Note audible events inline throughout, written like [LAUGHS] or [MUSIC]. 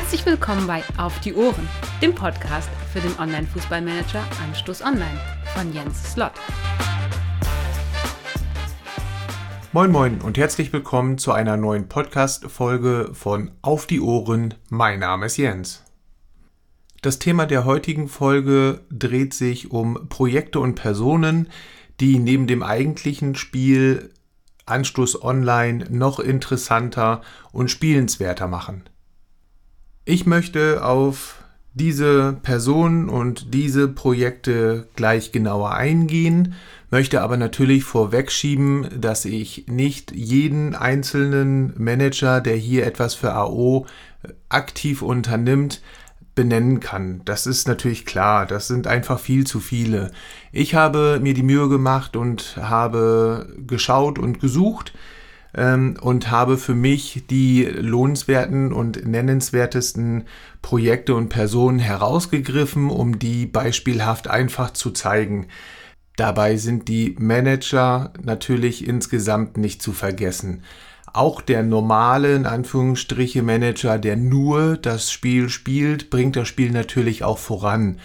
Herzlich willkommen bei Auf die Ohren, dem Podcast für den Online-Fußballmanager Anstoß Online von Jens Slott. Moin Moin und herzlich willkommen zu einer neuen Podcast-Folge von Auf die Ohren. Mein Name ist Jens. Das Thema der heutigen Folge dreht sich um Projekte und Personen, die neben dem eigentlichen Spiel Anstoß Online noch interessanter und spielenswerter machen. Ich möchte auf diese Personen und diese Projekte gleich genauer eingehen, möchte aber natürlich vorwegschieben, dass ich nicht jeden einzelnen Manager, der hier etwas für AO aktiv unternimmt, benennen kann. Das ist natürlich klar, das sind einfach viel zu viele. Ich habe mir die Mühe gemacht und habe geschaut und gesucht, und habe für mich die lohnenswerten und nennenswertesten Projekte und Personen herausgegriffen, um die beispielhaft einfach zu zeigen. Dabei sind die Manager natürlich insgesamt nicht zu vergessen. Auch der normale, in Anführungsstriche, Manager, der nur das Spiel spielt, bringt das Spiel natürlich auch voran.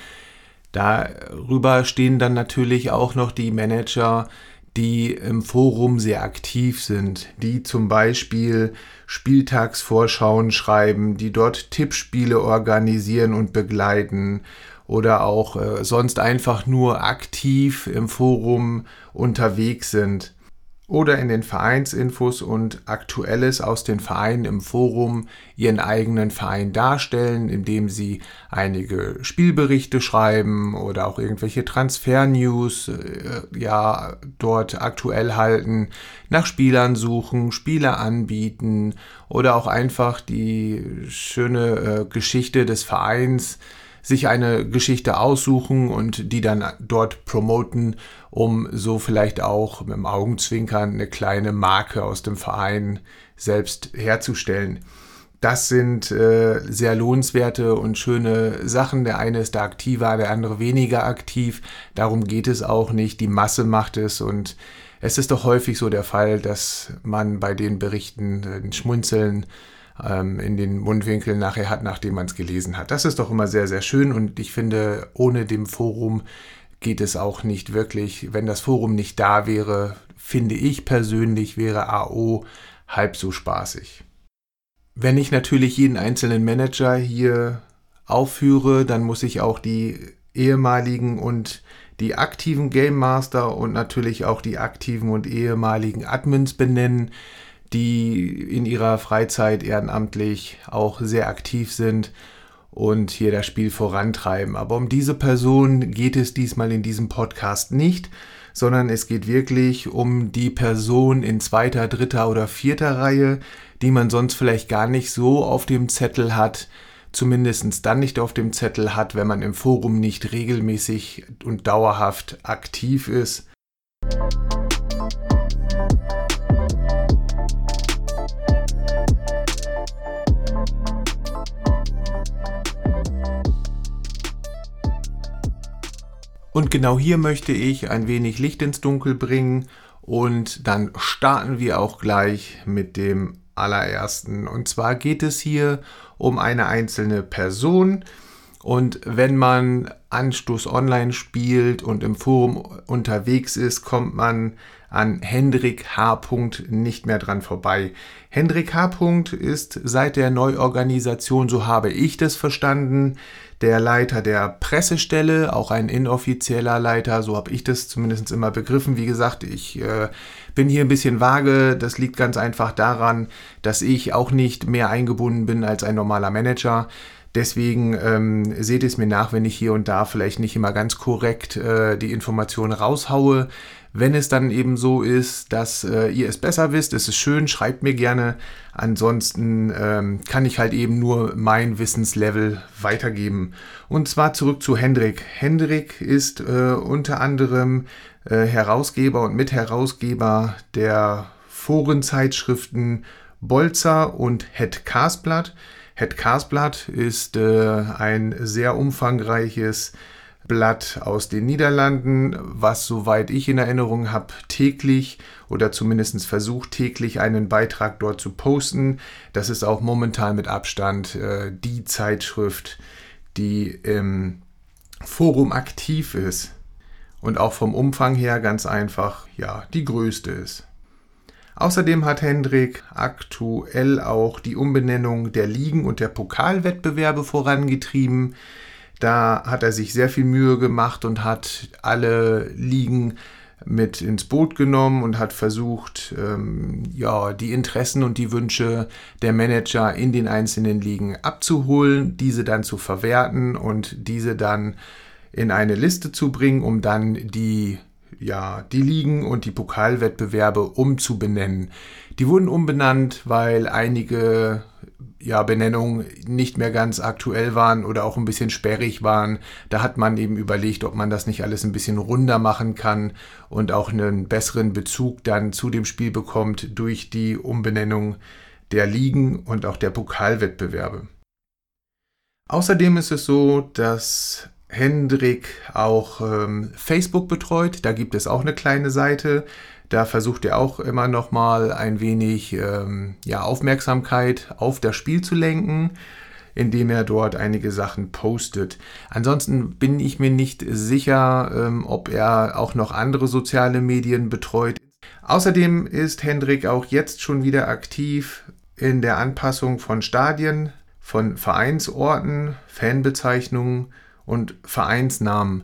Darüber stehen dann natürlich auch noch die Manager, die im Forum sehr aktiv sind, die zum Beispiel Spieltagsvorschauen schreiben, die dort Tippspiele organisieren und begleiten oder auch äh, sonst einfach nur aktiv im Forum unterwegs sind oder in den Vereinsinfos und Aktuelles aus den Vereinen im Forum ihren eigenen Verein darstellen, indem sie einige Spielberichte schreiben oder auch irgendwelche Transfer-News äh, ja dort aktuell halten, nach Spielern suchen, Spieler anbieten oder auch einfach die schöne äh, Geschichte des Vereins sich eine Geschichte aussuchen und die dann dort promoten, um so vielleicht auch mit dem Augenzwinkern eine kleine Marke aus dem Verein selbst herzustellen. Das sind äh, sehr lohnenswerte und schöne Sachen. Der eine ist da aktiver, der andere weniger aktiv. Darum geht es auch nicht. Die Masse macht es und es ist doch häufig so der Fall, dass man bei den Berichten ein Schmunzeln ähm, in den Mundwinkeln nachher hat, nachdem man es gelesen hat. Das ist doch immer sehr, sehr schön und ich finde, ohne dem Forum geht es auch nicht wirklich. Wenn das Forum nicht da wäre, finde ich persönlich, wäre AO halb so spaßig. Wenn ich natürlich jeden einzelnen Manager hier aufführe, dann muss ich auch die ehemaligen und die aktiven Game Master und natürlich auch die aktiven und ehemaligen Admins benennen die in ihrer Freizeit ehrenamtlich auch sehr aktiv sind und hier das Spiel vorantreiben. Aber um diese Person geht es diesmal in diesem Podcast nicht, sondern es geht wirklich um die Person in zweiter, dritter oder vierter Reihe, die man sonst vielleicht gar nicht so auf dem Zettel hat, zumindest dann nicht auf dem Zettel hat, wenn man im Forum nicht regelmäßig und dauerhaft aktiv ist. Und genau hier möchte ich ein wenig Licht ins Dunkel bringen und dann starten wir auch gleich mit dem allerersten. Und zwar geht es hier um eine einzelne Person. Und wenn man Anstoß online spielt und im Forum unterwegs ist, kommt man an Hendrik H. nicht mehr dran vorbei. Hendrik H. ist seit der Neuorganisation, so habe ich das verstanden, der Leiter der Pressestelle, auch ein inoffizieller Leiter, so habe ich das zumindest immer begriffen. Wie gesagt, ich äh, bin hier ein bisschen vage. Das liegt ganz einfach daran, dass ich auch nicht mehr eingebunden bin als ein normaler Manager. Deswegen ähm, seht es mir nach, wenn ich hier und da vielleicht nicht immer ganz korrekt äh, die Informationen raushaue. Wenn es dann eben so ist, dass äh, ihr es besser wisst, ist es schön, schreibt mir gerne. Ansonsten ähm, kann ich halt eben nur mein Wissenslevel weitergeben. Und zwar zurück zu Hendrik. Hendrik ist äh, unter anderem äh, Herausgeber und Mitherausgeber der Forenzeitschriften Bolzer und Het Karsblatt. Het Karsblatt ist äh, ein sehr umfangreiches Blatt aus den Niederlanden, was soweit ich in Erinnerung habe, täglich oder zumindest versucht täglich einen Beitrag dort zu posten. Das ist auch momentan mit Abstand äh, die Zeitschrift, die im Forum aktiv ist und auch vom Umfang her ganz einfach ja die größte ist. Außerdem hat Hendrik aktuell auch die Umbenennung der Ligen und der Pokalwettbewerbe vorangetrieben. Da hat er sich sehr viel Mühe gemacht und hat alle Ligen mit ins Boot genommen und hat versucht, ähm, ja, die Interessen und die Wünsche der Manager in den einzelnen Ligen abzuholen, diese dann zu verwerten und diese dann in eine Liste zu bringen, um dann die ja, die Ligen und die Pokalwettbewerbe umzubenennen. Die wurden umbenannt, weil einige ja, Benennungen nicht mehr ganz aktuell waren oder auch ein bisschen sperrig waren. Da hat man eben überlegt, ob man das nicht alles ein bisschen runder machen kann und auch einen besseren Bezug dann zu dem Spiel bekommt durch die Umbenennung der Ligen und auch der Pokalwettbewerbe. Außerdem ist es so, dass Hendrik auch ähm, Facebook betreut. Da gibt es auch eine kleine Seite. Da versucht er auch immer noch mal ein wenig ähm, ja, Aufmerksamkeit auf das Spiel zu lenken, indem er dort einige Sachen postet. Ansonsten bin ich mir nicht sicher, ähm, ob er auch noch andere soziale Medien betreut. Außerdem ist Hendrik auch jetzt schon wieder aktiv in der Anpassung von Stadien, von Vereinsorten, Fanbezeichnungen und Vereinsnamen.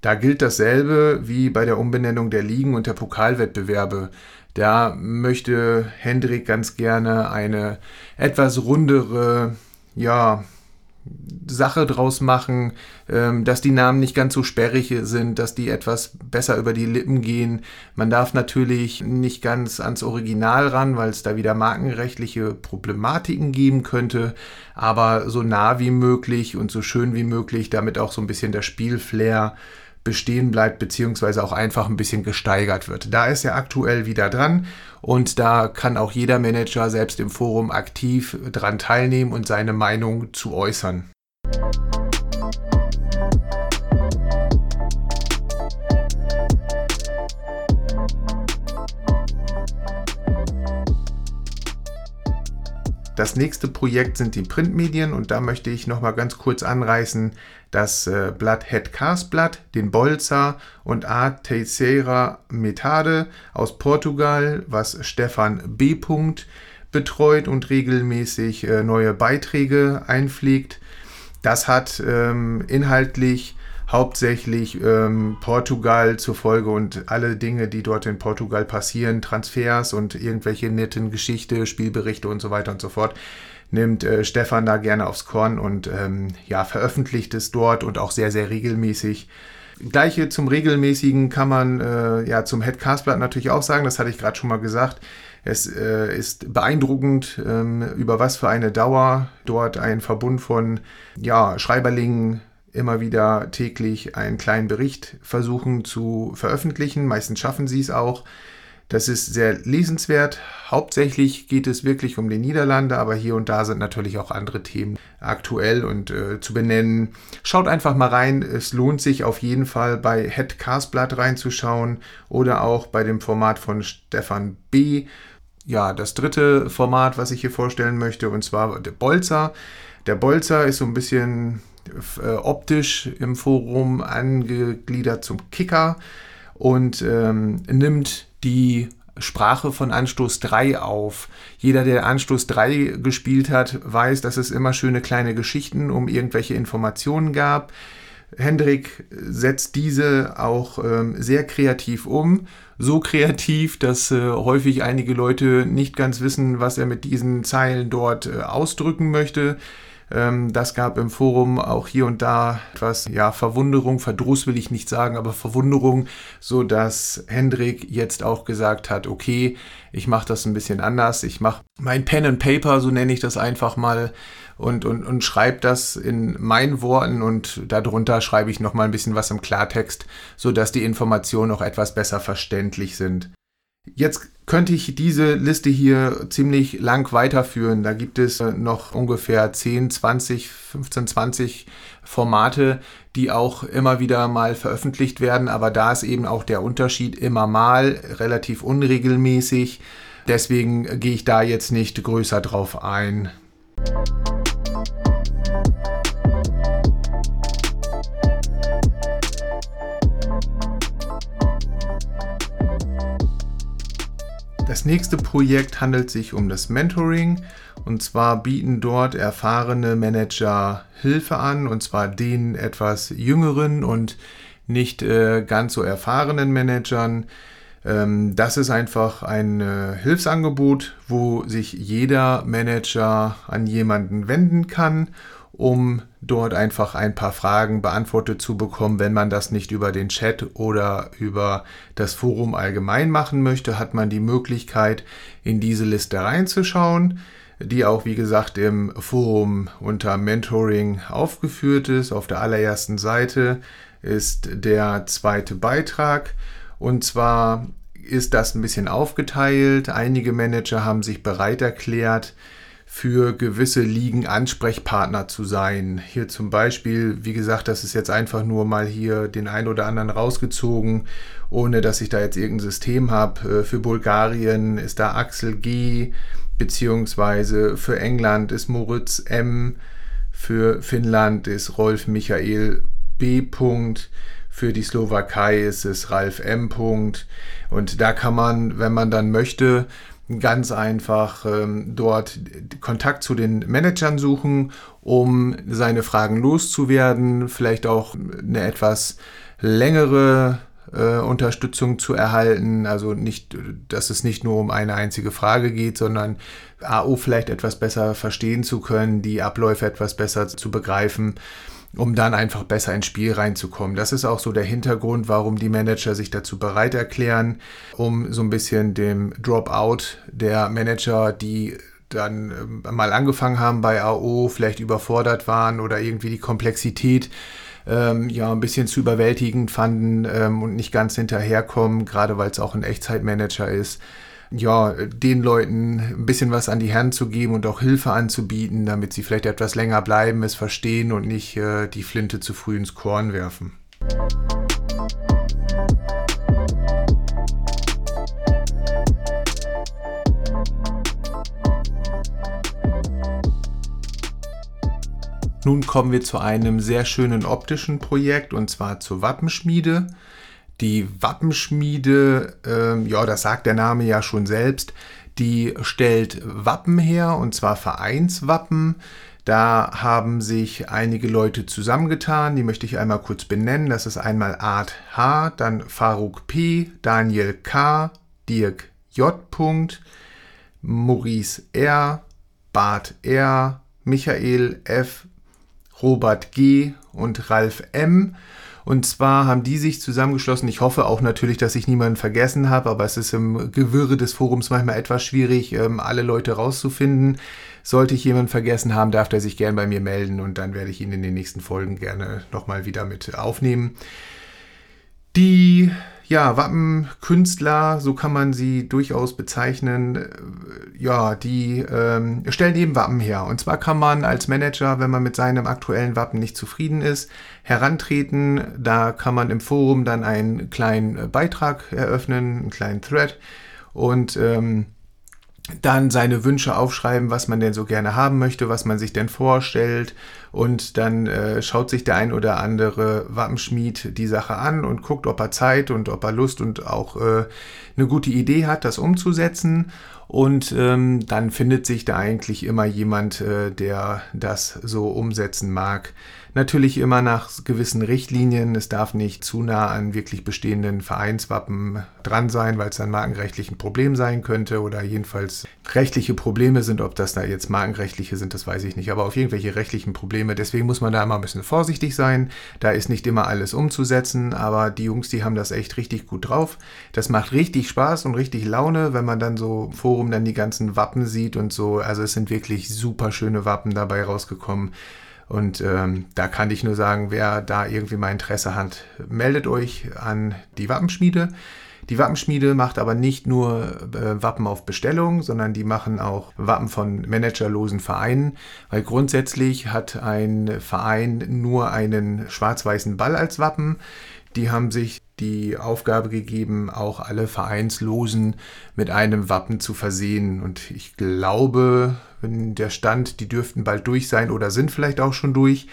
Da gilt dasselbe wie bei der Umbenennung der Ligen und der Pokalwettbewerbe. Da möchte Hendrik ganz gerne eine etwas rundere, ja, Sache draus machen, ähm, dass die Namen nicht ganz so sperrig sind, dass die etwas besser über die Lippen gehen. Man darf natürlich nicht ganz ans Original ran, weil es da wieder markenrechtliche Problematiken geben könnte, aber so nah wie möglich und so schön wie möglich, damit auch so ein bisschen der Spielflair bestehen bleibt, beziehungsweise auch einfach ein bisschen gesteigert wird. Da ist er aktuell wieder dran und da kann auch jeder Manager selbst im Forum aktiv dran teilnehmen und seine Meinung zu äußern. Das nächste Projekt sind die Printmedien und da möchte ich noch mal ganz kurz anreißen das äh, Blatt Cars Blatt, den Bolzer und A. Teixeira Metade aus Portugal, was Stefan B. betreut und regelmäßig äh, neue Beiträge einpflegt. Das hat ähm, inhaltlich hauptsächlich ähm, Portugal zur Folge und alle Dinge, die dort in Portugal passieren, Transfers und irgendwelche netten Geschichte, Spielberichte und so weiter und so fort, nimmt äh, Stefan da gerne aufs Korn und ähm, ja, veröffentlicht es dort und auch sehr, sehr regelmäßig. Gleiche zum regelmäßigen kann man äh, ja zum Headcastblatt natürlich auch sagen, das hatte ich gerade schon mal gesagt. Es äh, ist beeindruckend, ähm, über was für eine Dauer dort ein Verbund von ja, Schreiberlingen immer wieder täglich einen kleinen Bericht versuchen zu veröffentlichen. Meistens schaffen sie es auch. Das ist sehr lesenswert. Hauptsächlich geht es wirklich um die Niederlande, aber hier und da sind natürlich auch andere Themen aktuell und äh, zu benennen. Schaut einfach mal rein. Es lohnt sich auf jeden Fall bei Head Castblatt reinzuschauen oder auch bei dem Format von Stefan B. Ja, das dritte Format, was ich hier vorstellen möchte, und zwar der Bolzer. Der Bolzer ist so ein bisschen äh, optisch im Forum angegliedert zum Kicker und ähm, nimmt die Sprache von Anstoß 3 auf. Jeder, der Anstoß 3 gespielt hat, weiß, dass es immer schöne kleine Geschichten um irgendwelche Informationen gab. Hendrik setzt diese auch ähm, sehr kreativ um. So kreativ, dass äh, häufig einige Leute nicht ganz wissen, was er mit diesen Zeilen dort äh, ausdrücken möchte. Ähm, das gab im Forum auch hier und da etwas, ja, Verwunderung, Verdruss will ich nicht sagen, aber Verwunderung, so dass Hendrik jetzt auch gesagt hat, okay, ich mache das ein bisschen anders, ich mache mein Pen and Paper, so nenne ich das einfach mal, und, und, und schreibe das in meinen Worten und darunter schreibe ich nochmal ein bisschen was im Klartext, so dass die Informationen auch etwas besser verständlich sind. Jetzt könnte ich diese Liste hier ziemlich lang weiterführen. Da gibt es äh, noch ungefähr 10, 20, 15, 20 Formate, die auch immer wieder mal veröffentlicht werden. Aber da ist eben auch der Unterschied immer mal relativ unregelmäßig. Deswegen gehe ich da jetzt nicht größer drauf ein. Das nächste Projekt handelt sich um das Mentoring. Und zwar bieten dort erfahrene Manager Hilfe an, und zwar den etwas jüngeren und nicht äh, ganz so erfahrenen Managern. Ähm, das ist einfach ein äh, Hilfsangebot, wo sich jeder Manager an jemanden wenden kann um dort einfach ein paar Fragen beantwortet zu bekommen. Wenn man das nicht über den Chat oder über das Forum allgemein machen möchte, hat man die Möglichkeit, in diese Liste reinzuschauen, die auch, wie gesagt, im Forum unter Mentoring aufgeführt ist. Auf der allerersten Seite ist der zweite Beitrag. Und zwar ist das ein bisschen aufgeteilt. Einige Manager haben sich bereit erklärt, für gewisse Ligen Ansprechpartner zu sein. Hier zum Beispiel, wie gesagt, das ist jetzt einfach nur mal hier den einen oder anderen rausgezogen, ohne dass ich da jetzt irgendein System habe. Äh, für Bulgarien ist da Axel G, beziehungsweise für England ist Moritz M, für Finnland ist Rolf Michael B. Für die Slowakei ist es Ralf M. Und da kann man, wenn man dann möchte, ganz einfach ähm, dort Kontakt zu den Managern suchen, um seine Fragen loszuwerden, vielleicht auch eine etwas längere äh, Unterstützung zu erhalten. Also nicht, dass es nicht nur um eine einzige Frage geht, sondern AO vielleicht etwas besser verstehen zu können, die Abläufe etwas besser zu begreifen um dann einfach besser ins Spiel reinzukommen. Das ist auch so der Hintergrund, warum die Manager sich dazu bereit erklären, um so ein bisschen dem Dropout der Manager, die dann ähm, mal angefangen haben bei AO, vielleicht überfordert waren oder irgendwie die Komplexität ähm, ja ein bisschen zu überwältigend fanden ähm, und nicht ganz hinterherkommen, gerade weil es auch ein Echtzeitmanager ist ja, den Leuten ein bisschen was an die Hand zu geben und auch Hilfe anzubieten, damit sie vielleicht etwas länger bleiben, es verstehen und nicht äh, die Flinte zu früh ins Korn werfen. Nun kommen wir zu einem sehr schönen optischen Projekt und zwar zur Wappenschmiede. Die Wappenschmiede, äh, ja, das sagt der Name ja schon selbst, die stellt Wappen her und zwar Vereinswappen. Da haben sich einige Leute zusammengetan, die möchte ich einmal kurz benennen. Das ist einmal Art H, dann Faruk P, Daniel K, Dirk J. Maurice R, Bart R, Michael F, Robert G und Ralf M. Und zwar haben die sich zusammengeschlossen. Ich hoffe auch natürlich, dass ich niemanden vergessen habe, aber es ist im Gewirre des Forums manchmal etwas schwierig, ähm, alle Leute rauszufinden. Sollte ich jemanden vergessen haben, darf der sich gern bei mir melden und dann werde ich ihn in den nächsten Folgen gerne nochmal wieder mit aufnehmen. Die ja, Wappenkünstler, so kann man sie durchaus bezeichnen, ja, die ähm, stellen eben Wappen her. Und zwar kann man als Manager, wenn man mit seinem aktuellen Wappen nicht zufrieden ist, herantreten. Da kann man im Forum dann einen kleinen Beitrag eröffnen, einen kleinen Thread und ähm, dann seine Wünsche aufschreiben, was man denn so gerne haben möchte, was man sich denn vorstellt. Und dann äh, schaut sich der ein oder andere Wappenschmied die Sache an und guckt, ob er Zeit und ob er Lust und auch äh, eine gute Idee hat, das umzusetzen. Und ähm, dann findet sich da eigentlich immer jemand, äh, der das so umsetzen mag. Natürlich immer nach gewissen Richtlinien. Es darf nicht zu nah an wirklich bestehenden Vereinswappen dran sein, weil es dann markenrechtlich ein Problem sein könnte oder jedenfalls rechtliche Probleme sind. Ob das da jetzt markenrechtliche sind, das weiß ich nicht. Aber auf irgendwelche rechtlichen Probleme. Deswegen muss man da immer ein bisschen vorsichtig sein. Da ist nicht immer alles umzusetzen, aber die Jungs, die haben das echt richtig gut drauf. Das macht richtig Spaß und richtig Laune, wenn man dann so im Forum dann die ganzen Wappen sieht und so. Also es sind wirklich super schöne Wappen dabei rausgekommen. Und ähm, da kann ich nur sagen, wer da irgendwie mal Interesse hat, meldet euch an die Wappenschmiede. Die Wappenschmiede macht aber nicht nur äh, Wappen auf Bestellung, sondern die machen auch Wappen von managerlosen Vereinen, weil grundsätzlich hat ein Verein nur einen schwarz-weißen Ball als Wappen. Die haben sich die Aufgabe gegeben, auch alle Vereinslosen mit einem Wappen zu versehen. Und ich glaube, wenn der Stand, die dürften bald durch sein oder sind vielleicht auch schon durch.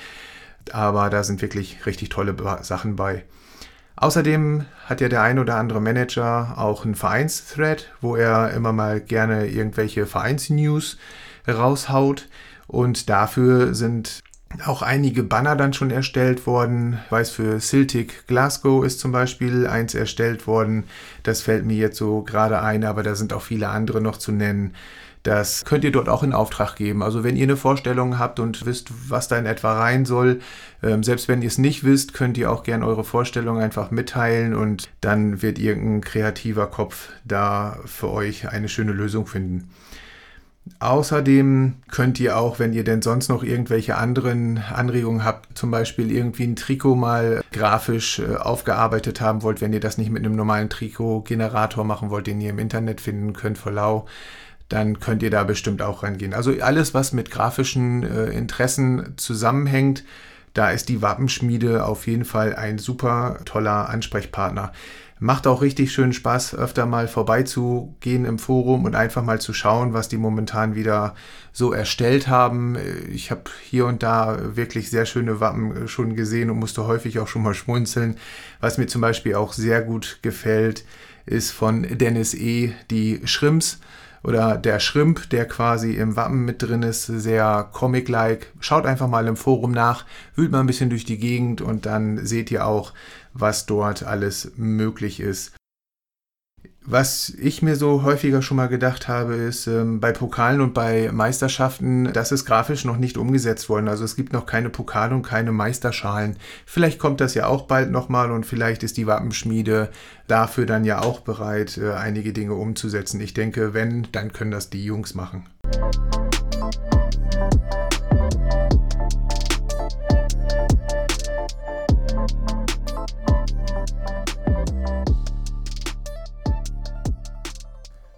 Aber da sind wirklich richtig tolle Sachen bei. Außerdem hat ja der ein oder andere Manager auch einen Vereinsthread, wo er immer mal gerne irgendwelche Vereinsnews raushaut. Und dafür sind auch einige Banner dann schon erstellt worden. Ich weiß, für Celtic Glasgow ist zum Beispiel eins erstellt worden. Das fällt mir jetzt so gerade ein, aber da sind auch viele andere noch zu nennen. Das könnt ihr dort auch in Auftrag geben. Also wenn ihr eine Vorstellung habt und wisst, was da in etwa rein soll, ähm, selbst wenn ihr es nicht wisst, könnt ihr auch gerne eure Vorstellung einfach mitteilen und dann wird irgendein kreativer Kopf da für euch eine schöne Lösung finden. Außerdem könnt ihr auch, wenn ihr denn sonst noch irgendwelche anderen Anregungen habt, zum Beispiel irgendwie ein Trikot mal grafisch äh, aufgearbeitet haben wollt, wenn ihr das nicht mit einem normalen Trikot-Generator machen wollt, den ihr im Internet finden könnt vor lau, dann könnt ihr da bestimmt auch rangehen. Also alles, was mit grafischen äh, Interessen zusammenhängt, da ist die Wappenschmiede auf jeden Fall ein super toller Ansprechpartner. Macht auch richtig schön Spaß, öfter mal vorbeizugehen im Forum und einfach mal zu schauen, was die momentan wieder so erstellt haben. Ich habe hier und da wirklich sehr schöne Wappen schon gesehen und musste häufig auch schon mal schmunzeln. Was mir zum Beispiel auch sehr gut gefällt, ist von Dennis E. die Schrimps oder der Schrimp, der quasi im Wappen mit drin ist, sehr comic-like. Schaut einfach mal im Forum nach, wühlt mal ein bisschen durch die Gegend und dann seht ihr auch, was dort alles möglich ist. Was ich mir so häufiger schon mal gedacht habe, ist ähm, bei Pokalen und bei Meisterschaften, das ist grafisch noch nicht umgesetzt worden. Also es gibt noch keine Pokale und keine Meisterschalen. Vielleicht kommt das ja auch bald nochmal und vielleicht ist die Wappenschmiede dafür dann ja auch bereit, äh, einige Dinge umzusetzen. Ich denke, wenn, dann können das die Jungs machen.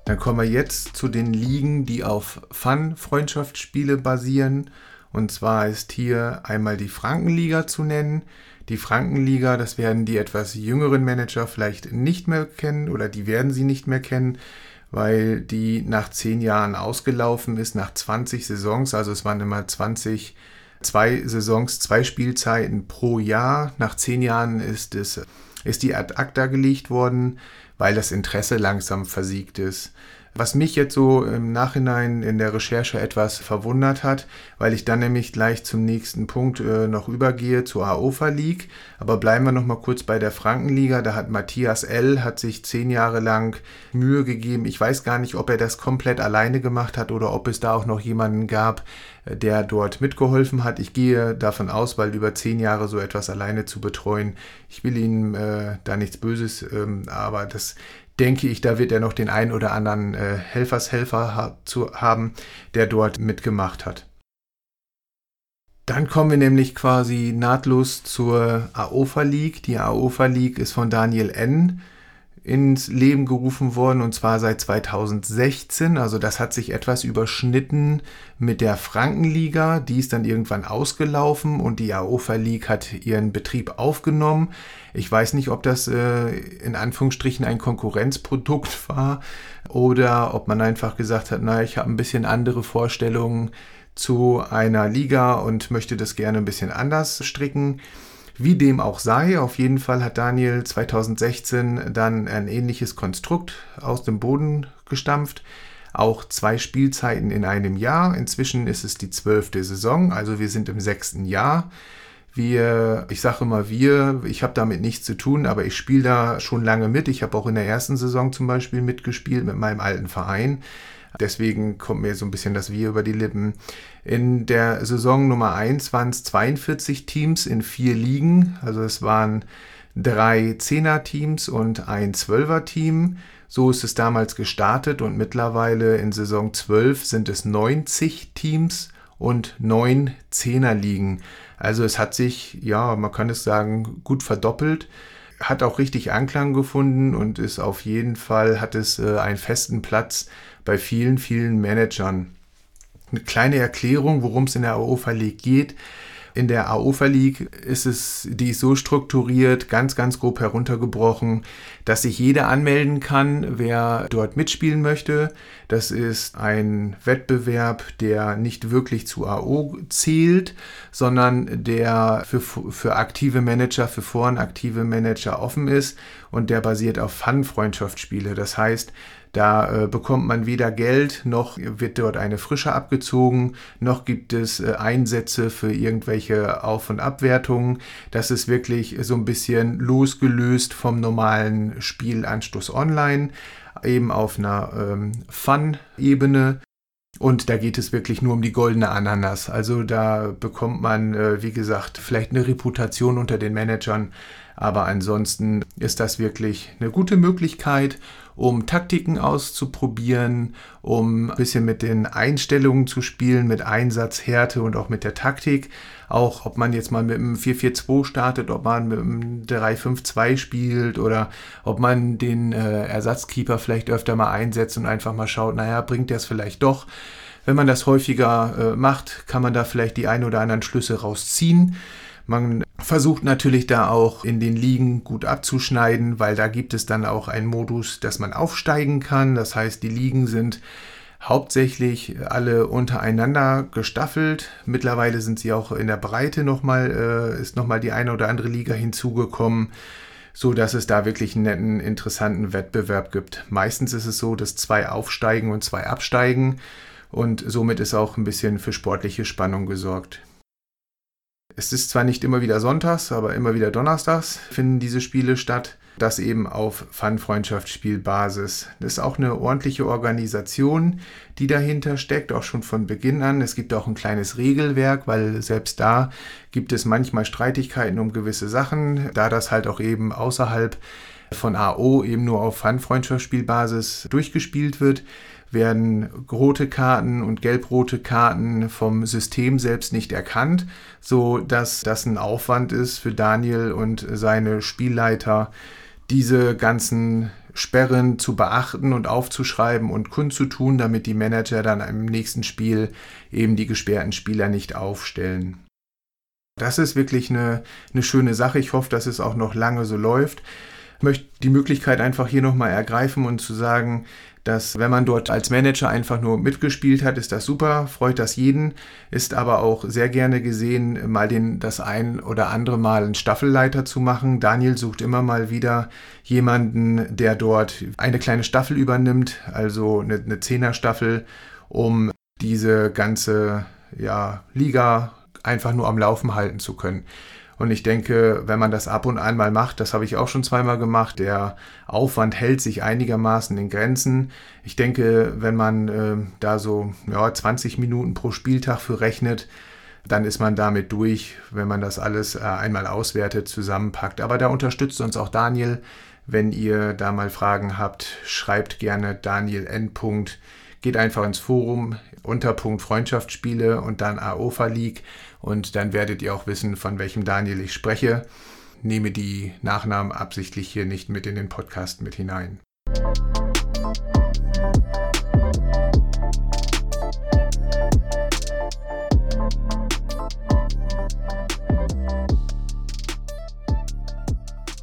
Dann kommen wir jetzt zu den Ligen, die auf Fun-Freundschaftsspiele basieren. Und zwar ist hier einmal die Frankenliga zu nennen. Die Frankenliga, das werden die etwas jüngeren Manager vielleicht nicht mehr kennen oder die werden sie nicht mehr kennen, weil die nach zehn Jahren ausgelaufen ist, nach 20 Saisons. Also es waren immer 20, zwei Saisons, zwei Spielzeiten pro Jahr. Nach zehn Jahren ist, es, ist die ad acta gelegt worden weil das Interesse langsam versiegt ist. Was mich jetzt so im Nachhinein in der Recherche etwas verwundert hat, weil ich dann nämlich gleich zum nächsten Punkt äh, noch übergehe zur AOFA League. Aber bleiben wir noch mal kurz bei der Frankenliga. Da hat Matthias L. hat sich zehn Jahre lang Mühe gegeben. Ich weiß gar nicht, ob er das komplett alleine gemacht hat oder ob es da auch noch jemanden gab, äh, der dort mitgeholfen hat. Ich gehe davon aus, weil über zehn Jahre so etwas alleine zu betreuen, ich will ihm äh, da nichts Böses, ähm, aber das denke ich, da wird er noch den einen oder anderen äh, Helfershelfer ha zu haben, der dort mitgemacht hat. Dann kommen wir nämlich quasi nahtlos zur AOFA League. Die AOFA League ist von Daniel N ins Leben gerufen worden und zwar seit 2016. Also das hat sich etwas überschnitten mit der Frankenliga. Die ist dann irgendwann ausgelaufen und die AOFA League hat ihren Betrieb aufgenommen. Ich weiß nicht, ob das äh, in Anführungsstrichen ein Konkurrenzprodukt [LAUGHS] war oder ob man einfach gesagt hat, naja, ich habe ein bisschen andere Vorstellungen zu einer Liga und möchte das gerne ein bisschen anders stricken. Wie dem auch sei, auf jeden Fall hat Daniel 2016 dann ein ähnliches Konstrukt aus dem Boden gestampft. Auch zwei Spielzeiten in einem Jahr. Inzwischen ist es die zwölfte Saison, also wir sind im sechsten Jahr. Wir, ich sage immer wir, ich habe damit nichts zu tun, aber ich spiele da schon lange mit. Ich habe auch in der ersten Saison zum Beispiel mitgespielt mit meinem alten Verein. Deswegen kommt mir so ein bisschen das Wir über die Lippen. In der Saison Nummer 1 waren es 42 Teams in vier Ligen. Also es waren drei Zehner-Teams und ein Zwölfer-Team. So ist es damals gestartet und mittlerweile in Saison 12 sind es 90 Teams und neun Zehner-Ligen. Also es hat sich, ja, man kann es sagen, gut verdoppelt. hat auch richtig Anklang gefunden und ist auf jeden Fall, hat es äh, einen festen Platz bei vielen, vielen Managern. Eine kleine Erklärung, worum es in der AOFA League geht. In der AOFA League ist es, die ist so strukturiert, ganz, ganz grob heruntergebrochen, dass sich jeder anmelden kann, wer dort mitspielen möchte. Das ist ein Wettbewerb, der nicht wirklich zu AO zählt, sondern der für, für aktive Manager, für vorenaktive Manager offen ist und der basiert auf Fun-Freundschaftsspiele. Das heißt, da äh, bekommt man weder Geld, noch wird dort eine Frische abgezogen, noch gibt es äh, Einsätze für irgendwelche Auf- und Abwertungen. Das ist wirklich so ein bisschen losgelöst vom normalen Spiel Anstoß Online, eben auf einer ähm, Fun-Ebene. Und da geht es wirklich nur um die goldene Ananas. Also da bekommt man, äh, wie gesagt, vielleicht eine Reputation unter den Managern. Aber ansonsten ist das wirklich eine gute Möglichkeit, um Taktiken auszuprobieren, um ein bisschen mit den Einstellungen zu spielen, mit Einsatzhärte und auch mit der Taktik. Auch ob man jetzt mal mit einem 4-4-2 startet, ob man mit einem 3-5-2 spielt oder ob man den äh, Ersatzkeeper vielleicht öfter mal einsetzt und einfach mal schaut, naja, bringt der es vielleicht doch. Wenn man das häufiger äh, macht, kann man da vielleicht die ein oder anderen Schlüsse rausziehen. Man versucht natürlich da auch in den Ligen gut abzuschneiden, weil da gibt es dann auch einen Modus, dass man aufsteigen kann. Das heißt, die Ligen sind hauptsächlich alle untereinander gestaffelt. Mittlerweile sind sie auch in der Breite nochmal, äh, ist nochmal die eine oder andere Liga hinzugekommen, so dass es da wirklich einen netten, interessanten Wettbewerb gibt. Meistens ist es so, dass zwei aufsteigen und zwei absteigen und somit ist auch ein bisschen für sportliche Spannung gesorgt. Es ist zwar nicht immer wieder sonntags, aber immer wieder donnerstags finden diese Spiele statt. Das eben auf Fun-Freundschaftsspielbasis. Das ist auch eine ordentliche Organisation, die dahinter steckt, auch schon von Beginn an. Es gibt auch ein kleines Regelwerk, weil selbst da gibt es manchmal Streitigkeiten um gewisse Sachen, da das halt auch eben außerhalb von AO eben nur auf Fun-Freundschaftsspielbasis durchgespielt wird werden rote Karten und gelb-rote Karten vom System selbst nicht erkannt, so dass das ein Aufwand ist für Daniel und seine Spielleiter, diese ganzen Sperren zu beachten und aufzuschreiben und kundzutun, damit die Manager dann im nächsten Spiel eben die gesperrten Spieler nicht aufstellen. Das ist wirklich eine, eine schöne Sache. Ich hoffe, dass es auch noch lange so läuft. Ich möchte die Möglichkeit einfach hier nochmal ergreifen und zu sagen, dass wenn man dort als Manager einfach nur mitgespielt hat, ist das super, freut das jeden, ist aber auch sehr gerne gesehen, mal den, das ein oder andere Mal einen Staffelleiter zu machen. Daniel sucht immer mal wieder jemanden, der dort eine kleine Staffel übernimmt, also eine, eine Zehner-Staffel, um diese ganze ja, Liga einfach nur am Laufen halten zu können. Und ich denke, wenn man das ab und an mal macht, das habe ich auch schon zweimal gemacht, der Aufwand hält sich einigermaßen in Grenzen. Ich denke, wenn man äh, da so ja, 20 Minuten pro Spieltag für rechnet, dann ist man damit durch, wenn man das alles äh, einmal auswertet, zusammenpackt. Aber da unterstützt uns auch Daniel. Wenn ihr da mal Fragen habt, schreibt gerne Daniel N. Geht einfach ins Forum, Unterpunkt Freundschaftsspiele und dann AOFA League und dann werdet ihr auch wissen, von welchem Daniel ich spreche. Nehme die Nachnamen absichtlich hier nicht mit in den Podcast mit hinein.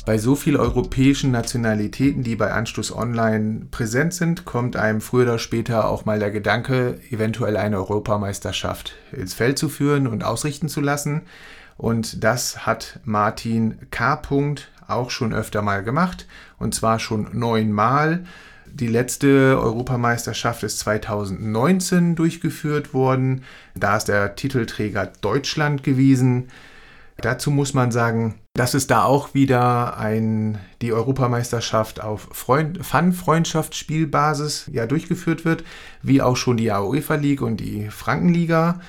Bei so vielen europäischen Nationalitäten, die bei Anstoß Online präsent sind, kommt einem früher oder später auch mal der Gedanke, eventuell eine Europameisterschaft ins Feld zu führen und ausrichten zu lassen. Und das hat Martin K. auch schon öfter mal gemacht. Und zwar schon neunmal. Die letzte Europameisterschaft ist 2019 durchgeführt worden. Da ist der Titelträger Deutschland gewesen. Dazu muss man sagen, dass es da auch wieder ein, die Europameisterschaft auf Freund, Fun-Freundschaftsspielbasis ja, durchgeführt wird, wie auch schon die AOEFA League und die Frankenliga.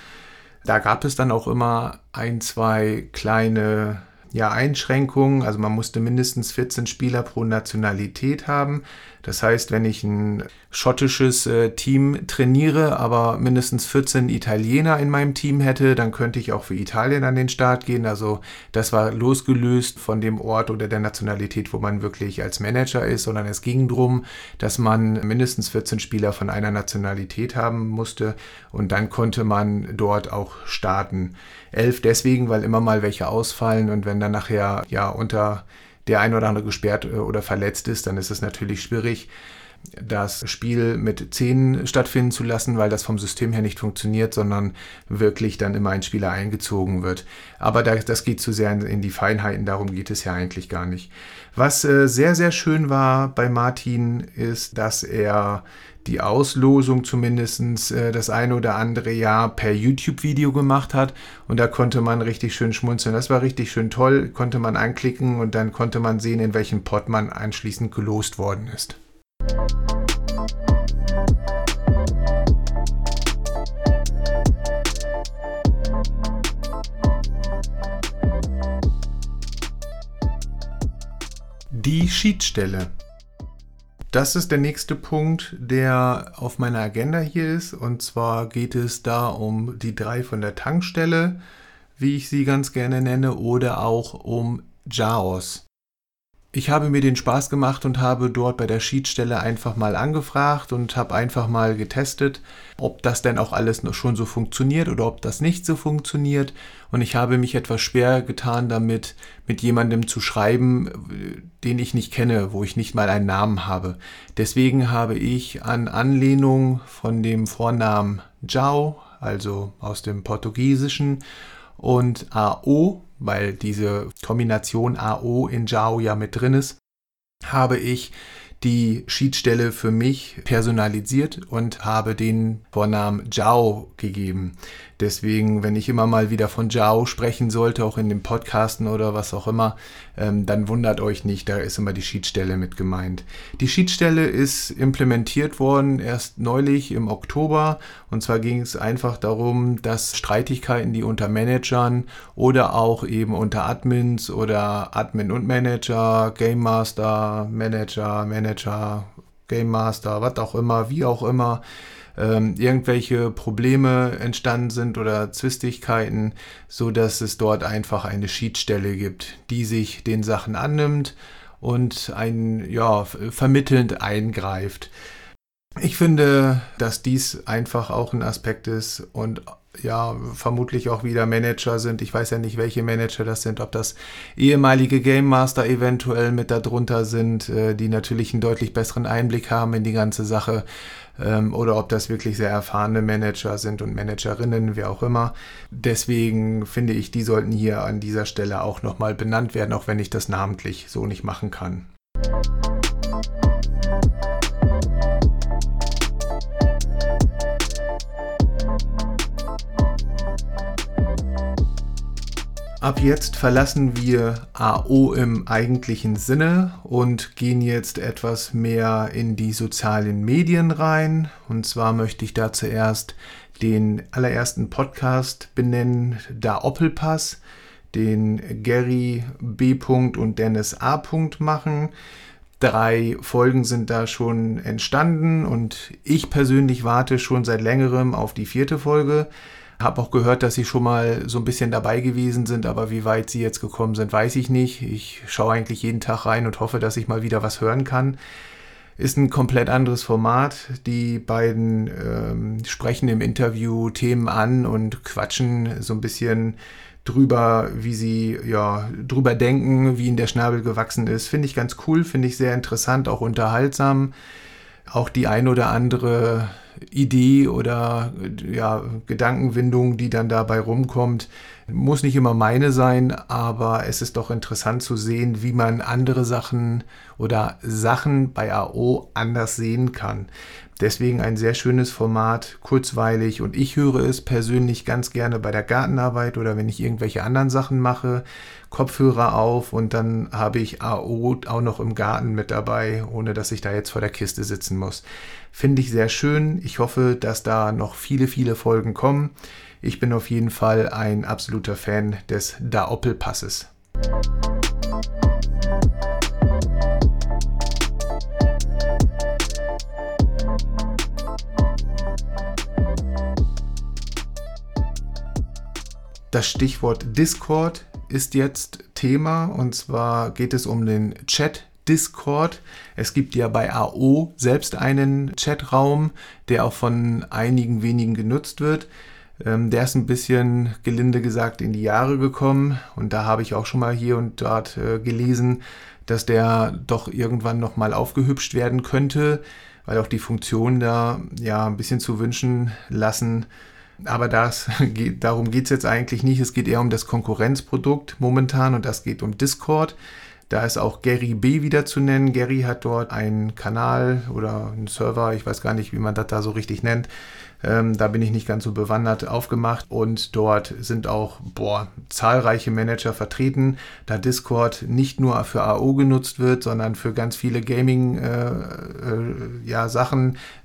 Da gab es dann auch immer ein, zwei kleine ja, Einschränkungen. Also man musste mindestens 14 Spieler pro Nationalität haben. Das heißt, wenn ich ein schottisches äh, Team trainiere, aber mindestens 14 Italiener in meinem Team hätte, dann könnte ich auch für Italien an den Start gehen. Also das war losgelöst von dem Ort oder der Nationalität, wo man wirklich als Manager ist, sondern es ging darum, dass man mindestens 14 Spieler von einer Nationalität haben musste und dann konnte man dort auch starten. Elf deswegen, weil immer mal welche ausfallen und wenn dann nachher ja unter der ein oder andere gesperrt äh, oder verletzt ist, dann ist es natürlich schwierig, das Spiel mit 10 stattfinden zu lassen, weil das vom System her nicht funktioniert, sondern wirklich dann immer ein Spieler eingezogen wird. Aber das geht zu sehr in die Feinheiten, darum geht es ja eigentlich gar nicht. Was äh, sehr, sehr schön war bei Martin, ist, dass er die Auslosung zumindest äh, das eine oder andere Jahr per YouTube-Video gemacht hat. Und da konnte man richtig schön schmunzeln. Das war richtig schön toll. Konnte man anklicken und dann konnte man sehen, in welchem Pot man anschließend gelost worden ist. Die Schiedsstelle. Das ist der nächste Punkt, der auf meiner Agenda hier ist. Und zwar geht es da um die drei von der Tankstelle, wie ich sie ganz gerne nenne, oder auch um Jaos. Ich habe mir den Spaß gemacht und habe dort bei der Schiedsstelle einfach mal angefragt und habe einfach mal getestet, ob das denn auch alles schon so funktioniert oder ob das nicht so funktioniert. Und ich habe mich etwas schwer getan damit, mit jemandem zu schreiben, den ich nicht kenne, wo ich nicht mal einen Namen habe. Deswegen habe ich an Anlehnung von dem Vornamen Jao, also aus dem Portugiesischen, und AO weil diese Kombination AO in Jao ja mit drin ist, habe ich die Schiedsstelle für mich personalisiert und habe den Vornamen Jao gegeben. Deswegen, wenn ich immer mal wieder von Jao sprechen sollte, auch in den Podcasten oder was auch immer, ähm, dann wundert euch nicht, da ist immer die Schiedsstelle mit gemeint. Die Schiedsstelle ist implementiert worden erst neulich im Oktober und zwar ging es einfach darum, dass Streitigkeiten, die unter Managern oder auch eben unter Admins oder Admin und Manager, Game Master, Manager, Manager, Game Master, was auch immer, wie auch immer, ähm, irgendwelche Probleme entstanden sind oder Zwistigkeiten, so dass es dort einfach eine Schiedsstelle gibt, die sich den Sachen annimmt und ein ja vermittelnd eingreift. Ich finde, dass dies einfach auch ein Aspekt ist und ja, vermutlich auch wieder Manager sind. Ich weiß ja nicht, welche Manager das sind, ob das ehemalige Game Master eventuell mit darunter sind, äh, die natürlich einen deutlich besseren Einblick haben in die ganze Sache ähm, oder ob das wirklich sehr erfahrene Manager sind und Managerinnen, wie auch immer. Deswegen finde ich, die sollten hier an dieser Stelle auch nochmal benannt werden, auch wenn ich das namentlich so nicht machen kann. Ab jetzt verlassen wir AO im eigentlichen Sinne und gehen jetzt etwas mehr in die sozialen Medien rein. Und zwar möchte ich da zuerst den allerersten Podcast benennen, Da Oppelpass, den Gary B. und Dennis A. machen. Drei Folgen sind da schon entstanden und ich persönlich warte schon seit längerem auf die vierte Folge. Habe auch gehört, dass sie schon mal so ein bisschen dabei gewesen sind, aber wie weit sie jetzt gekommen sind, weiß ich nicht. Ich schaue eigentlich jeden Tag rein und hoffe, dass ich mal wieder was hören kann. Ist ein komplett anderes Format. Die beiden ähm, sprechen im Interview Themen an und quatschen so ein bisschen drüber, wie sie ja drüber denken, wie ihnen der Schnabel gewachsen ist. Finde ich ganz cool, finde ich sehr interessant, auch unterhaltsam. Auch die ein oder andere Idee oder ja, Gedankenwindung, die dann dabei rumkommt, muss nicht immer meine sein, aber es ist doch interessant zu sehen, wie man andere Sachen oder Sachen bei AO anders sehen kann. Deswegen ein sehr schönes Format, kurzweilig und ich höre es persönlich ganz gerne bei der Gartenarbeit oder wenn ich irgendwelche anderen Sachen mache, Kopfhörer auf und dann habe ich AO auch noch im Garten mit dabei, ohne dass ich da jetzt vor der Kiste sitzen muss. Finde ich sehr schön. Ich hoffe, dass da noch viele, viele Folgen kommen. Ich bin auf jeden Fall ein absoluter Fan des Da Passes. Das Stichwort Discord ist jetzt Thema und zwar geht es um den Chat Discord. Es gibt ja bei AO selbst einen Chatraum, der auch von einigen wenigen genutzt wird. Ähm, der ist ein bisschen gelinde gesagt in die Jahre gekommen und da habe ich auch schon mal hier und dort äh, gelesen, dass der doch irgendwann nochmal aufgehübscht werden könnte, weil auch die Funktionen da ja ein bisschen zu wünschen lassen. Aber das, [LAUGHS] darum geht es jetzt eigentlich nicht. Es geht eher um das Konkurrenzprodukt momentan und das geht um Discord. Da ist auch Gary B wieder zu nennen. Gary hat dort einen Kanal oder einen Server, ich weiß gar nicht, wie man das da so richtig nennt. Ähm, da bin ich nicht ganz so bewandert aufgemacht und dort sind auch boah, zahlreiche Manager vertreten, da Discord nicht nur für AO genutzt wird, sondern für ganz viele Gaming äh, äh, ja,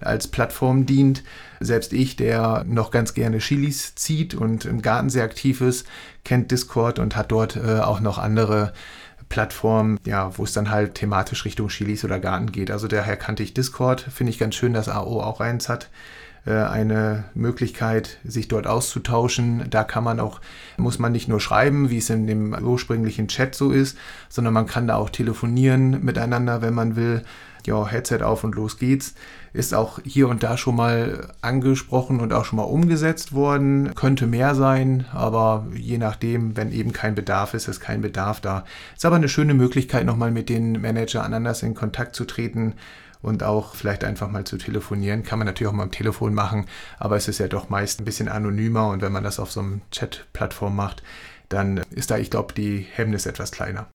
als Plattform dient. Selbst ich, der noch ganz gerne Chilis zieht und im Garten sehr aktiv ist, kennt Discord und hat dort äh, auch noch andere Plattform, ja, wo es dann halt thematisch Richtung Chilis oder Garten geht. Also daher kannte ich Discord. Finde ich ganz schön, dass AO auch eins hat eine Möglichkeit, sich dort auszutauschen. Da kann man auch, muss man nicht nur schreiben, wie es in dem ursprünglichen Chat so ist, sondern man kann da auch telefonieren miteinander, wenn man will ja, Headset auf und los geht's. Ist auch hier und da schon mal angesprochen und auch schon mal umgesetzt worden. Könnte mehr sein, aber je nachdem, wenn eben kein Bedarf ist, ist kein Bedarf da. Ist aber eine schöne Möglichkeit, nochmal mit den Managern anders in Kontakt zu treten und auch vielleicht einfach mal zu telefonieren. Kann man natürlich auch mal am Telefon machen, aber es ist ja doch meist ein bisschen anonymer und wenn man das auf so einem Chat-Plattform macht, dann ist da, ich glaube, die Hemmnis etwas kleiner.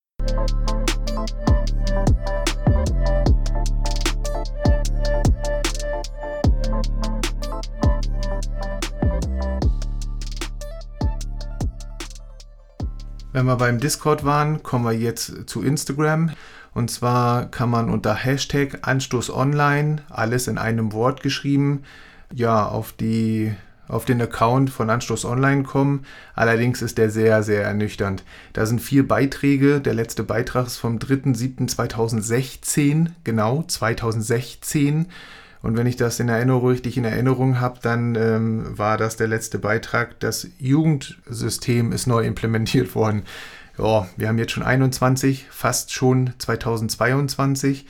Wenn wir beim Discord waren, kommen wir jetzt zu Instagram. Und zwar kann man unter Hashtag Anstoß Online, alles in einem Wort geschrieben, ja, auf die auf den Account von Anstoß Online kommen. Allerdings ist der sehr, sehr ernüchternd. Da sind vier Beiträge. Der letzte Beitrag ist vom 3.7.2016, genau 2016. Und wenn ich das in Erinnerung, richtig in Erinnerung habe, dann ähm, war das der letzte Beitrag. Das Jugendsystem ist neu implementiert worden. Ja, wir haben jetzt schon 21, fast schon 2022.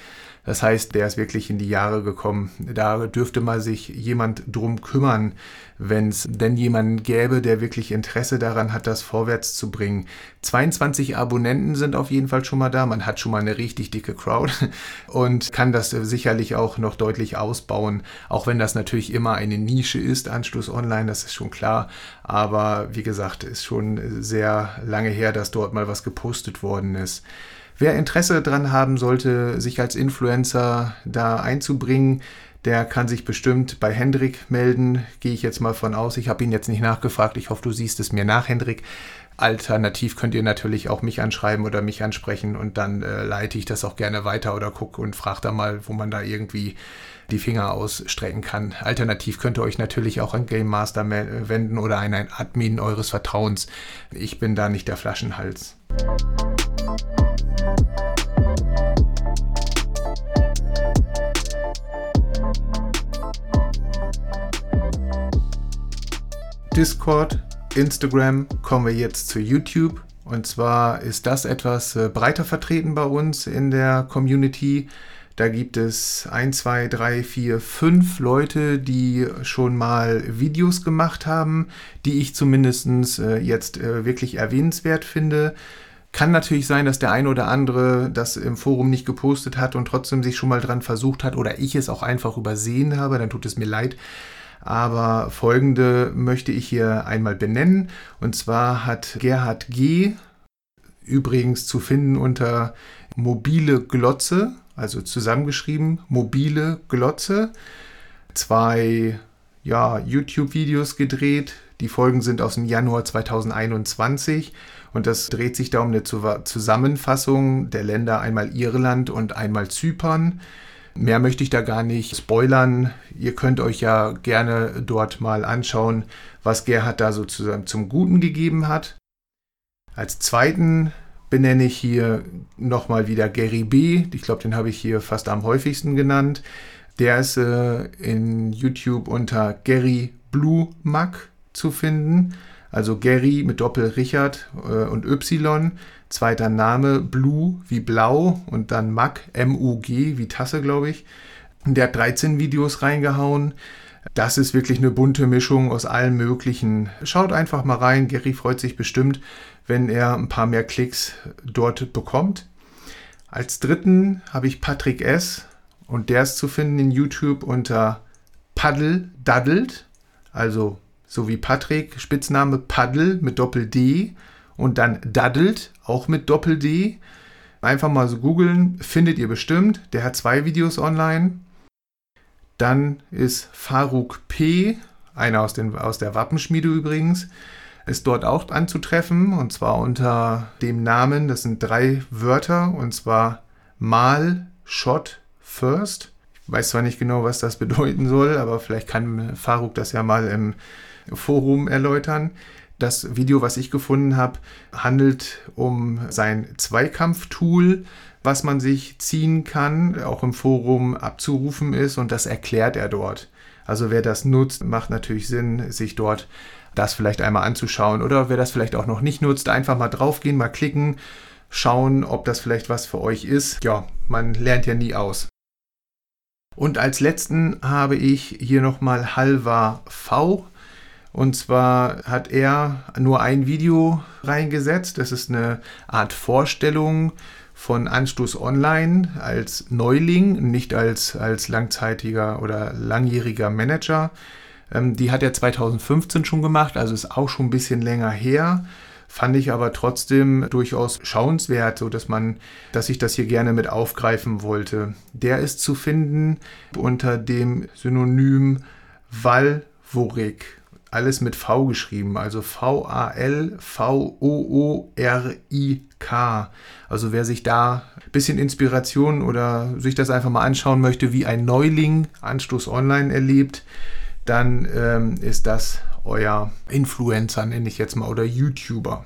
Das heißt, der ist wirklich in die Jahre gekommen. Da dürfte mal sich jemand drum kümmern, wenn es denn jemanden gäbe, der wirklich Interesse daran hat, das vorwärts zu bringen. 22 Abonnenten sind auf jeden Fall schon mal da. Man hat schon mal eine richtig dicke Crowd [LAUGHS] und kann das sicherlich auch noch deutlich ausbauen. Auch wenn das natürlich immer eine Nische ist, Anschluss online, das ist schon klar. Aber wie gesagt, ist schon sehr lange her, dass dort mal was gepostet worden ist. Wer Interesse daran haben sollte, sich als Influencer da einzubringen, der kann sich bestimmt bei Hendrik melden. Gehe ich jetzt mal von aus. Ich habe ihn jetzt nicht nachgefragt. Ich hoffe, du siehst es mir nach, Hendrik. Alternativ könnt ihr natürlich auch mich anschreiben oder mich ansprechen und dann äh, leite ich das auch gerne weiter oder gucke und frage da mal, wo man da irgendwie die Finger ausstrecken kann. Alternativ könnt ihr euch natürlich auch an Game Master wenden oder an einen Admin eures Vertrauens. Ich bin da nicht der Flaschenhals. Discord, Instagram kommen wir jetzt zu YouTube. Und zwar ist das etwas äh, breiter vertreten bei uns in der Community. Da gibt es 1, 2, 3, 4, 5 Leute, die schon mal Videos gemacht haben, die ich zumindest äh, jetzt äh, wirklich erwähnenswert finde. Kann natürlich sein, dass der eine oder andere das im Forum nicht gepostet hat und trotzdem sich schon mal dran versucht hat oder ich es auch einfach übersehen habe, dann tut es mir leid. Aber folgende möchte ich hier einmal benennen. Und zwar hat Gerhard G. übrigens zu finden unter mobile Glotze, also zusammengeschrieben, mobile Glotze, zwei ja, YouTube-Videos gedreht. Die Folgen sind aus dem Januar 2021 und das dreht sich da um eine Zusammenfassung der Länder einmal Irland und einmal Zypern. Mehr möchte ich da gar nicht spoilern. Ihr könnt euch ja gerne dort mal anschauen, was Gerhard da sozusagen zum Guten gegeben hat. Als zweiten benenne ich hier nochmal wieder Gary B. Ich glaube, den habe ich hier fast am häufigsten genannt. Der ist äh, in YouTube unter Gary Blue Mac zu finden. Also Gary mit Doppel Richard äh, und Y. Zweiter Name Blue wie Blau und dann Mac, M-U-G wie Tasse, glaube ich. Der hat 13 Videos reingehauen. Das ist wirklich eine bunte Mischung aus allem Möglichen. Schaut einfach mal rein. Gary freut sich bestimmt, wenn er ein paar mehr Klicks dort bekommt. Als dritten habe ich Patrick S. Und der ist zu finden in YouTube unter Paddle Daddelt. Also so wie Patrick, Spitzname Paddle mit Doppel D und dann Daddelt, auch mit Doppel D. Einfach mal so googeln, findet ihr bestimmt. Der hat zwei Videos online. Dann ist Faruk P., einer aus, den, aus der Wappenschmiede übrigens, ist dort auch anzutreffen und zwar unter dem Namen, das sind drei Wörter und zwar Mal, Shot, First. Ich weiß zwar nicht genau, was das [LAUGHS] bedeuten soll, aber vielleicht kann Faruk das ja mal im Forum erläutern. Das Video, was ich gefunden habe, handelt um sein Zweikampftool, was man sich ziehen kann, auch im Forum abzurufen ist und das erklärt er dort. Also wer das nutzt, macht natürlich Sinn, sich dort das vielleicht einmal anzuschauen. Oder wer das vielleicht auch noch nicht nutzt, einfach mal draufgehen, mal klicken, schauen, ob das vielleicht was für euch ist. Ja, man lernt ja nie aus. Und als letzten habe ich hier nochmal Halva V und zwar hat er nur ein Video reingesetzt. Das ist eine Art Vorstellung von Anstoß Online als Neuling, nicht als, als langzeitiger oder langjähriger Manager. Ähm, die hat er 2015 schon gemacht, also ist auch schon ein bisschen länger her. Fand ich aber trotzdem durchaus schauenswert, so dass man, dass ich das hier gerne mit aufgreifen wollte. Der ist zu finden unter dem Synonym Valvorik alles mit V geschrieben, also V-A-L-V-O-O-R-I-K. Also wer sich da ein bisschen Inspiration oder sich das einfach mal anschauen möchte, wie ein Neuling Anstoß Online erlebt, dann ähm, ist das euer Influencer, nenne ich jetzt mal, oder YouTuber.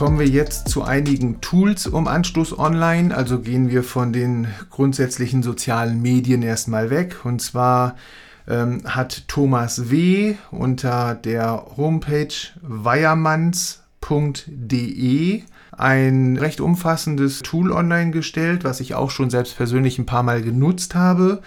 Kommen wir jetzt zu einigen Tools um Anstoß Online. Also gehen wir von den grundsätzlichen sozialen Medien erstmal weg. Und zwar ähm, hat Thomas W. unter der Homepage weiermanns.de ein recht umfassendes Tool online gestellt, was ich auch schon selbst persönlich ein paar Mal genutzt habe.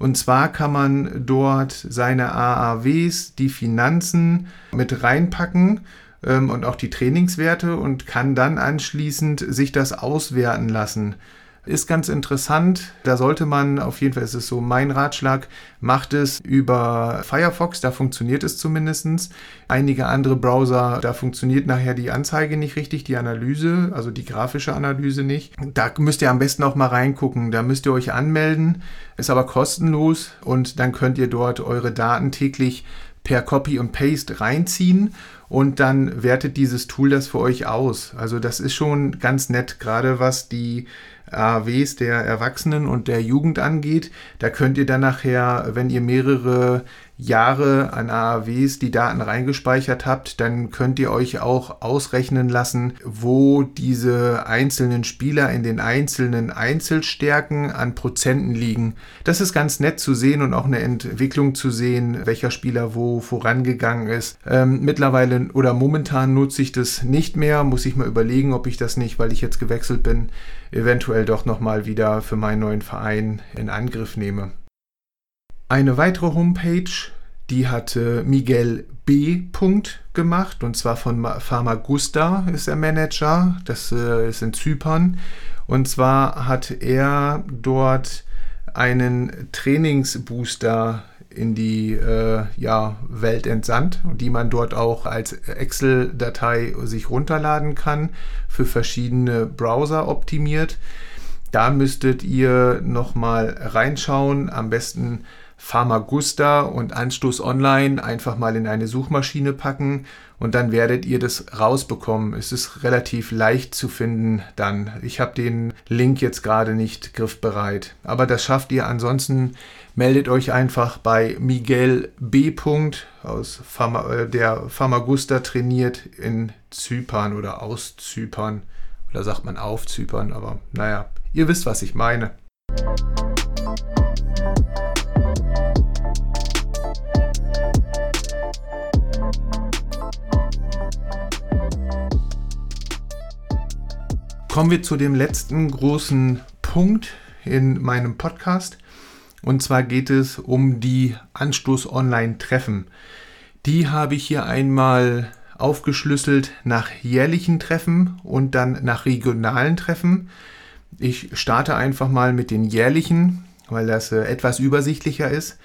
Und zwar kann man dort seine AAWs, die Finanzen mit reinpacken ähm, und auch die Trainingswerte und kann dann anschließend sich das auswerten lassen. Ist ganz interessant. Da sollte man, auf jeden Fall ist es so mein Ratschlag, macht es über Firefox, da funktioniert es zumindest. Einige andere Browser, da funktioniert nachher die Anzeige nicht richtig, die Analyse, also die grafische Analyse nicht. Da müsst ihr am besten auch mal reingucken. Da müsst ihr euch anmelden, ist aber kostenlos und dann könnt ihr dort eure Daten täglich per Copy und Paste reinziehen und dann wertet dieses Tool das für euch aus. Also das ist schon ganz nett, gerade was die AAWs der Erwachsenen und der Jugend angeht. Da könnt ihr dann nachher, wenn ihr mehrere Jahre an AAWs die Daten reingespeichert habt, dann könnt ihr euch auch ausrechnen lassen, wo diese einzelnen Spieler in den einzelnen Einzelstärken an Prozenten liegen. Das ist ganz nett zu sehen und auch eine Entwicklung zu sehen, welcher Spieler wo vorangegangen ist. Ähm, mittlerweile oder momentan nutze ich das nicht mehr, muss ich mal überlegen, ob ich das nicht, weil ich jetzt gewechselt bin, eventuell doch nochmal wieder für meinen neuen Verein in Angriff nehme. Eine weitere Homepage, die hatte Miguel B. gemacht und zwar von Pharmagusta ist er Manager, das äh, ist in Zypern und zwar hat er dort einen Trainingsbooster in die äh, ja, Welt entsandt die man dort auch als Excel-Datei sich runterladen kann, für verschiedene Browser optimiert. Da müsstet ihr nochmal reinschauen, am besten Pharmagusta und Anstoß Online einfach mal in eine Suchmaschine packen und dann werdet ihr das rausbekommen. Es ist relativ leicht zu finden dann. Ich habe den Link jetzt gerade nicht griffbereit, aber das schafft ihr. Ansonsten meldet euch einfach bei Miguel B. aus Pharma, äh, der Pharmagusta trainiert in Zypern oder aus Zypern. Oder sagt man auf Zypern, aber naja, ihr wisst, was ich meine. Kommen wir zu dem letzten großen Punkt in meinem Podcast. Und zwar geht es um die Anstoß Online-Treffen. Die habe ich hier einmal aufgeschlüsselt nach jährlichen Treffen und dann nach regionalen Treffen. Ich starte einfach mal mit den jährlichen, weil das äh, etwas übersichtlicher ist.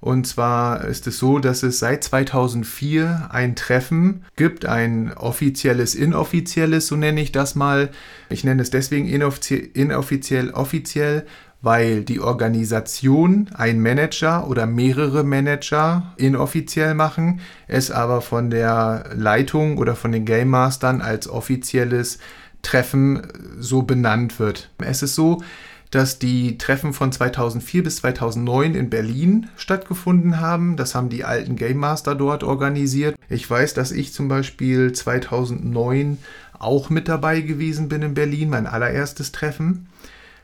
Und zwar ist es so, dass es seit 2004 ein Treffen gibt, ein offizielles, inoffizielles, so nenne ich das mal. Ich nenne es deswegen inoffiziell, offiziell, weil die Organisation ein Manager oder mehrere Manager inoffiziell machen, es aber von der Leitung oder von den Game Mastern als offizielles Treffen so benannt wird. Es ist so, dass die Treffen von 2004 bis 2009 in Berlin stattgefunden haben. Das haben die alten Game Master dort organisiert. Ich weiß, dass ich zum Beispiel 2009 auch mit dabei gewesen bin in Berlin, mein allererstes Treffen.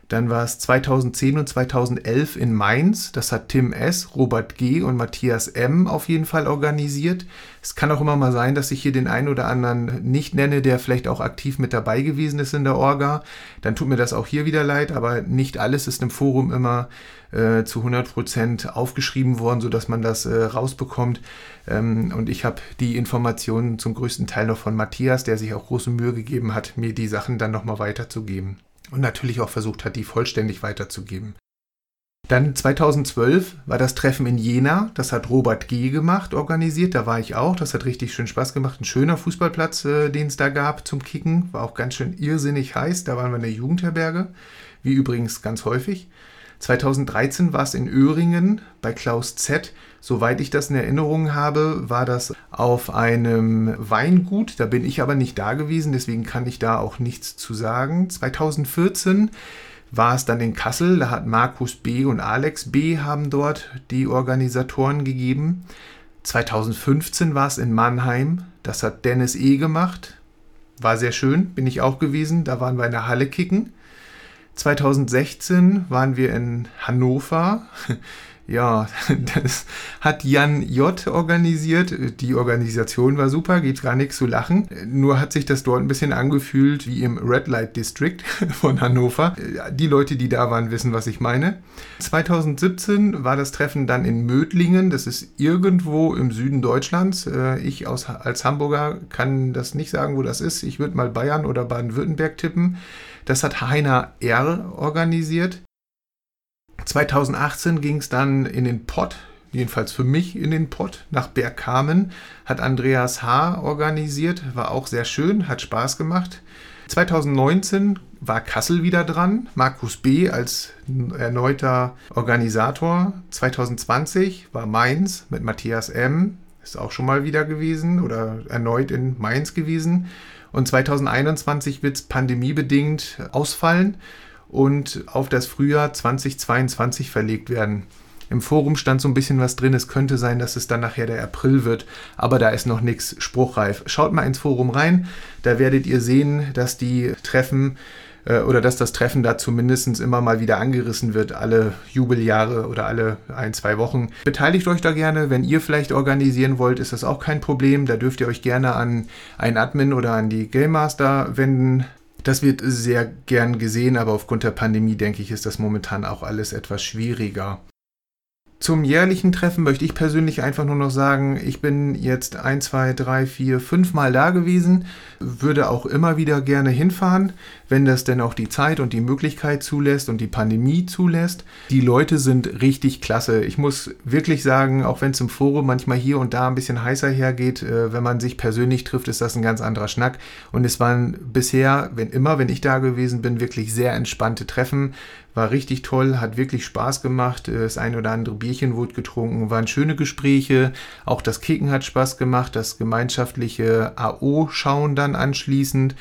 Dann war es 2010 und 2011 in Mainz. Das hat Tim S., Robert G. und Matthias M. auf jeden Fall organisiert. Es kann auch immer mal sein, dass ich hier den einen oder anderen nicht nenne, der vielleicht auch aktiv mit dabei gewesen ist in der Orga. Dann tut mir das auch hier wieder leid, aber nicht alles ist im Forum immer äh, zu 100 Prozent aufgeschrieben worden, sodass man das äh, rausbekommt. Ähm, und ich habe die Informationen zum größten Teil noch von Matthias, der sich auch große Mühe gegeben hat, mir die Sachen dann nochmal weiterzugeben und natürlich auch versucht hat, die vollständig weiterzugeben. Dann 2012 war das Treffen in Jena, das hat Robert G. gemacht, organisiert, da war ich auch, das hat richtig schön Spaß gemacht, ein schöner Fußballplatz, äh, den es da gab zum Kicken, war auch ganz schön irrsinnig heiß, da waren wir in der Jugendherberge, wie übrigens ganz häufig. 2013 war es in Öhringen bei Klaus Z. Soweit ich das in Erinnerung habe, war das auf einem Weingut. Da bin ich aber nicht da gewesen, deswegen kann ich da auch nichts zu sagen. 2014 war es dann in Kassel. Da hat Markus B. und Alex B. haben dort die Organisatoren gegeben. 2015 war es in Mannheim. Das hat Dennis E. gemacht. War sehr schön, bin ich auch gewesen. Da waren wir in der Halle kicken. 2016 waren wir in Hannover. Ja, [LAUGHS] das hat Jan J. organisiert. Die Organisation war super, gibt gar nichts zu lachen. Nur hat sich das dort ein bisschen angefühlt wie im Red Light District [LAUGHS] von Hannover. Die Leute, die da waren, wissen, was ich meine. 2017 war das Treffen dann in Mödlingen. Das ist irgendwo im Süden Deutschlands. Äh, ich als Hamburger kann das nicht sagen, wo das ist. Ich würde mal Bayern oder Baden-Württemberg tippen. Das hat Heiner R. organisiert. 2018 ging es dann in den Pott, jedenfalls für mich in den Pott, nach Bergkamen. Hat Andreas H. organisiert, war auch sehr schön, hat Spaß gemacht. 2019 war Kassel wieder dran, Markus B. als erneuter Organisator. 2020 war Mainz mit Matthias M. Ist auch schon mal wieder gewesen oder erneut in Mainz gewesen. Und 2021 wird es pandemiebedingt ausfallen und auf das Frühjahr 2022 verlegt werden. Im Forum stand so ein bisschen was drin. Es könnte sein, dass es dann nachher der April wird, aber da ist noch nichts spruchreif. Schaut mal ins Forum rein. Da werdet ihr sehen, dass die Treffen äh, oder dass das Treffen da zumindest immer mal wieder angerissen wird, alle Jubeljahre oder alle ein, zwei Wochen. Beteiligt euch da gerne. Wenn ihr vielleicht organisieren wollt, ist das auch kein Problem. Da dürft ihr euch gerne an einen Admin oder an die Game Master wenden. Das wird sehr gern gesehen, aber aufgrund der Pandemie, denke ich, ist das momentan auch alles etwas schwieriger. Zum jährlichen Treffen möchte ich persönlich einfach nur noch sagen, ich bin jetzt ein, zwei, drei, vier, fünf Mal da gewesen, würde auch immer wieder gerne hinfahren, wenn das denn auch die Zeit und die Möglichkeit zulässt und die Pandemie zulässt. Die Leute sind richtig klasse. Ich muss wirklich sagen, auch wenn es im Forum manchmal hier und da ein bisschen heißer hergeht, äh, wenn man sich persönlich trifft, ist das ein ganz anderer Schnack. Und es waren bisher, wenn immer, wenn ich da gewesen bin, wirklich sehr entspannte Treffen War richtig toll, hat wirklich Spaß gemacht. Das ein oder andere Bierchen wurde getrunken, waren schöne Gespräche. Auch das Kicken hat Spaß gemacht, das gemeinschaftliche AO-Schauen dann anschließend.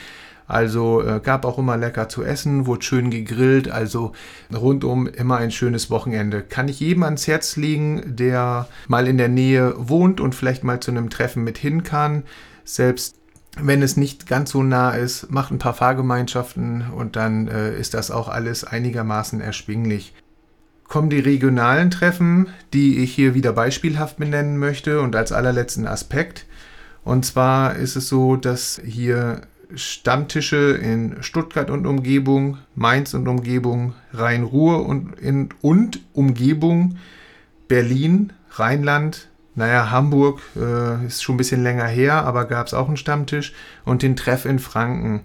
Also äh, gab auch immer lecker zu essen, wurde schön gegrillt, also rundum immer ein schönes Wochenende. Kann ich jedem ans Herz legen, der mal in der Nähe wohnt und vielleicht mal zu einem Treffen mit hin kann. Selbst wenn es nicht ganz so nah ist, macht ein paar Fahrgemeinschaften und dann äh, ist das auch alles einigermaßen erschwinglich. Kommen die regionalen Treffen, die ich hier wieder beispielhaft benennen möchte und als allerletzten Aspekt. Und zwar ist es so, dass hier Stammtische in Stuttgart und Umgebung, Mainz und Umgebung, Rhein-Ruhr und, und Umgebung, Berlin, Rheinland, naja, Hamburg äh, ist schon ein bisschen länger her, aber gab es auch einen Stammtisch und den Treff in Franken.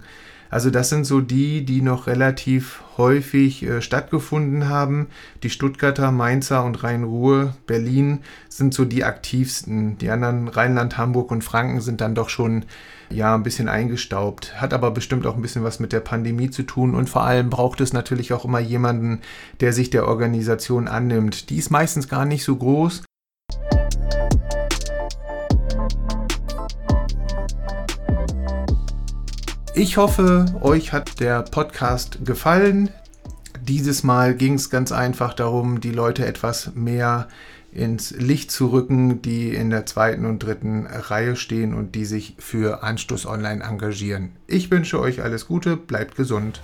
Also das sind so die, die noch relativ häufig äh, stattgefunden haben. Die Stuttgarter, Mainzer und Rhein-Ruhr, Berlin sind so die aktivsten. Die anderen Rheinland, Hamburg und Franken sind dann doch schon ja ein bisschen eingestaubt. Hat aber bestimmt auch ein bisschen was mit der Pandemie zu tun und vor allem braucht es natürlich auch immer jemanden, der sich der Organisation annimmt. Die ist meistens gar nicht so groß Ich hoffe, euch hat der Podcast gefallen. Dieses Mal ging es ganz einfach darum, die Leute etwas mehr ins Licht zu rücken, die in der zweiten und dritten Reihe stehen und die sich für Anstoß Online engagieren. Ich wünsche euch alles Gute, bleibt gesund.